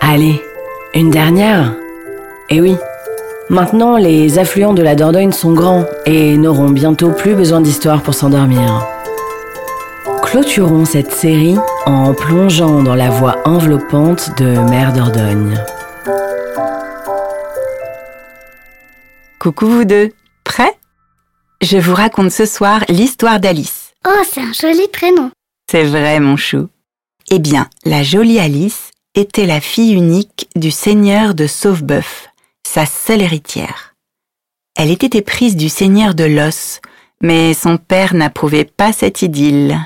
Allez, une dernière Eh oui, maintenant les affluents de la Dordogne sont grands et n'auront bientôt plus besoin d'histoire pour s'endormir. Clôturons cette série en plongeant dans la voie enveloppante de Mère Dordogne. Coucou vous deux, prêts? Je vous raconte ce soir l'histoire d'Alice. Oh, c'est un joli prénom. C'est vrai, mon chou. Eh bien, la jolie Alice était la fille unique du seigneur de Sauveboeuf, sa seule héritière. Elle était éprise du seigneur de Los, mais son père n'approuvait pas cette idylle.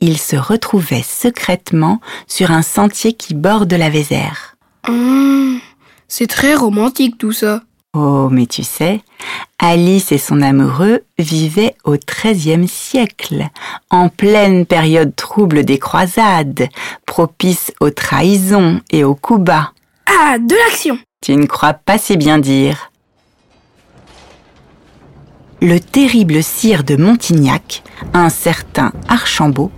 Il se retrouvait secrètement sur un sentier qui borde la Vézère. Hum, c'est très romantique tout ça. Oh, mais tu sais, Alice et son amoureux vivaient au XIIIe siècle, en pleine période trouble des croisades, propice aux trahisons et aux coups bas. Ah, de l'action Tu ne crois pas si bien dire. Le terrible sire de Montignac, un certain Archambault,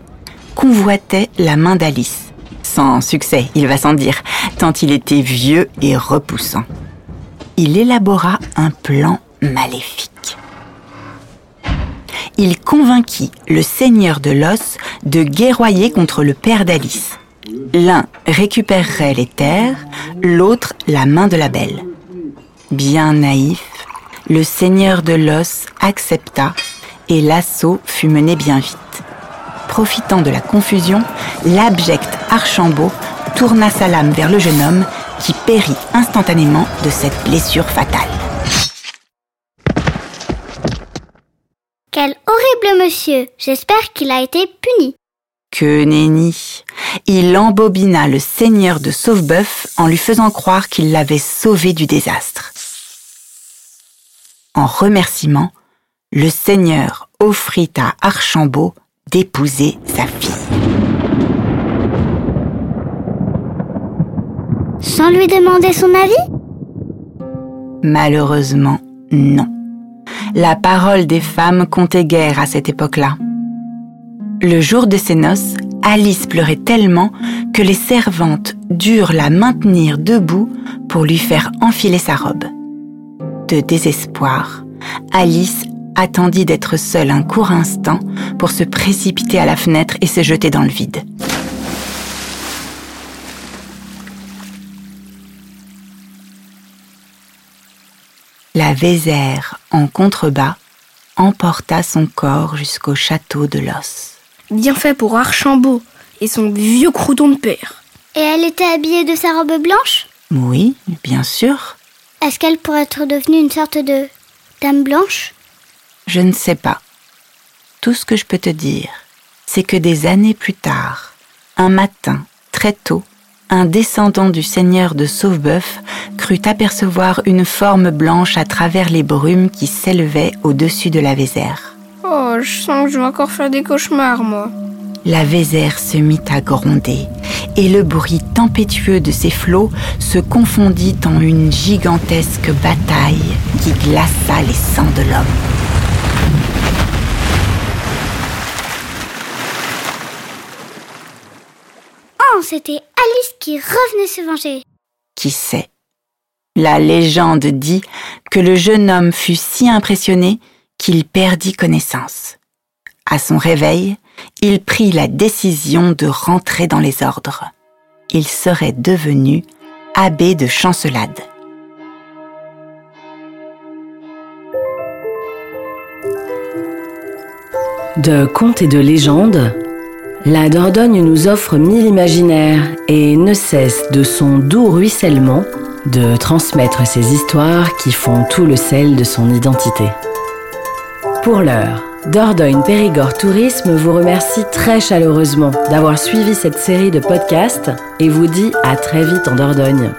convoitait la main d'Alice. Sans succès, il va sans dire, tant il était vieux et repoussant il élabora un plan maléfique. Il convainquit le seigneur de l'os de guerroyer contre le père d'Alice. L'un récupérerait les terres, l'autre la main de la belle. Bien naïf, le seigneur de l'os accepta et l'assaut fut mené bien vite. Profitant de la confusion, l'abject Archambault tourna sa lame vers le jeune homme qui périt instantanément de cette blessure fatale. Quel horrible monsieur J'espère qu'il a été puni. Que nenni Il embobina le seigneur de Sauveboeuf en lui faisant croire qu'il l'avait sauvé du désastre. En remerciement, le seigneur offrit à Archambault d'épouser sa fille. Sans lui demander son avis? Malheureusement, non. La parole des femmes comptait guère à cette époque-là. Le jour de ses noces, Alice pleurait tellement que les servantes durent la maintenir debout pour lui faire enfiler sa robe. De désespoir, Alice attendit d'être seule un court instant pour se précipiter à la fenêtre et se jeter dans le vide. La Vézère, en contrebas, emporta son corps jusqu'au château de l'os. Bien fait pour Archambault et son vieux crouton de père. Et elle était habillée de sa robe blanche? Oui, bien sûr. Est-ce qu'elle pourrait être devenue une sorte de dame blanche? Je ne sais pas. Tout ce que je peux te dire, c'est que des années plus tard, un matin, très tôt, un descendant du seigneur de Sauveboeuf crut apercevoir une forme blanche à travers les brumes qui s'élevaient au-dessus de la Vézère. Oh, je sens que je vais encore faire des cauchemars, moi. La Vézère se mit à gronder, et le bruit tempétueux de ses flots se confondit en une gigantesque bataille qui glaça les sangs de l'homme. C'était Alice qui revenait se venger. Qui sait? La légende dit que le jeune homme fut si impressionné qu'il perdit connaissance. À son réveil, il prit la décision de rentrer dans les ordres. Il serait devenu abbé de Chancelade. De contes et de légendes, la Dordogne nous offre mille imaginaires et ne cesse de son doux ruissellement de transmettre ces histoires qui font tout le sel de son identité. Pour l'heure, Dordogne Périgord Tourisme vous remercie très chaleureusement d'avoir suivi cette série de podcasts et vous dit à très vite en Dordogne.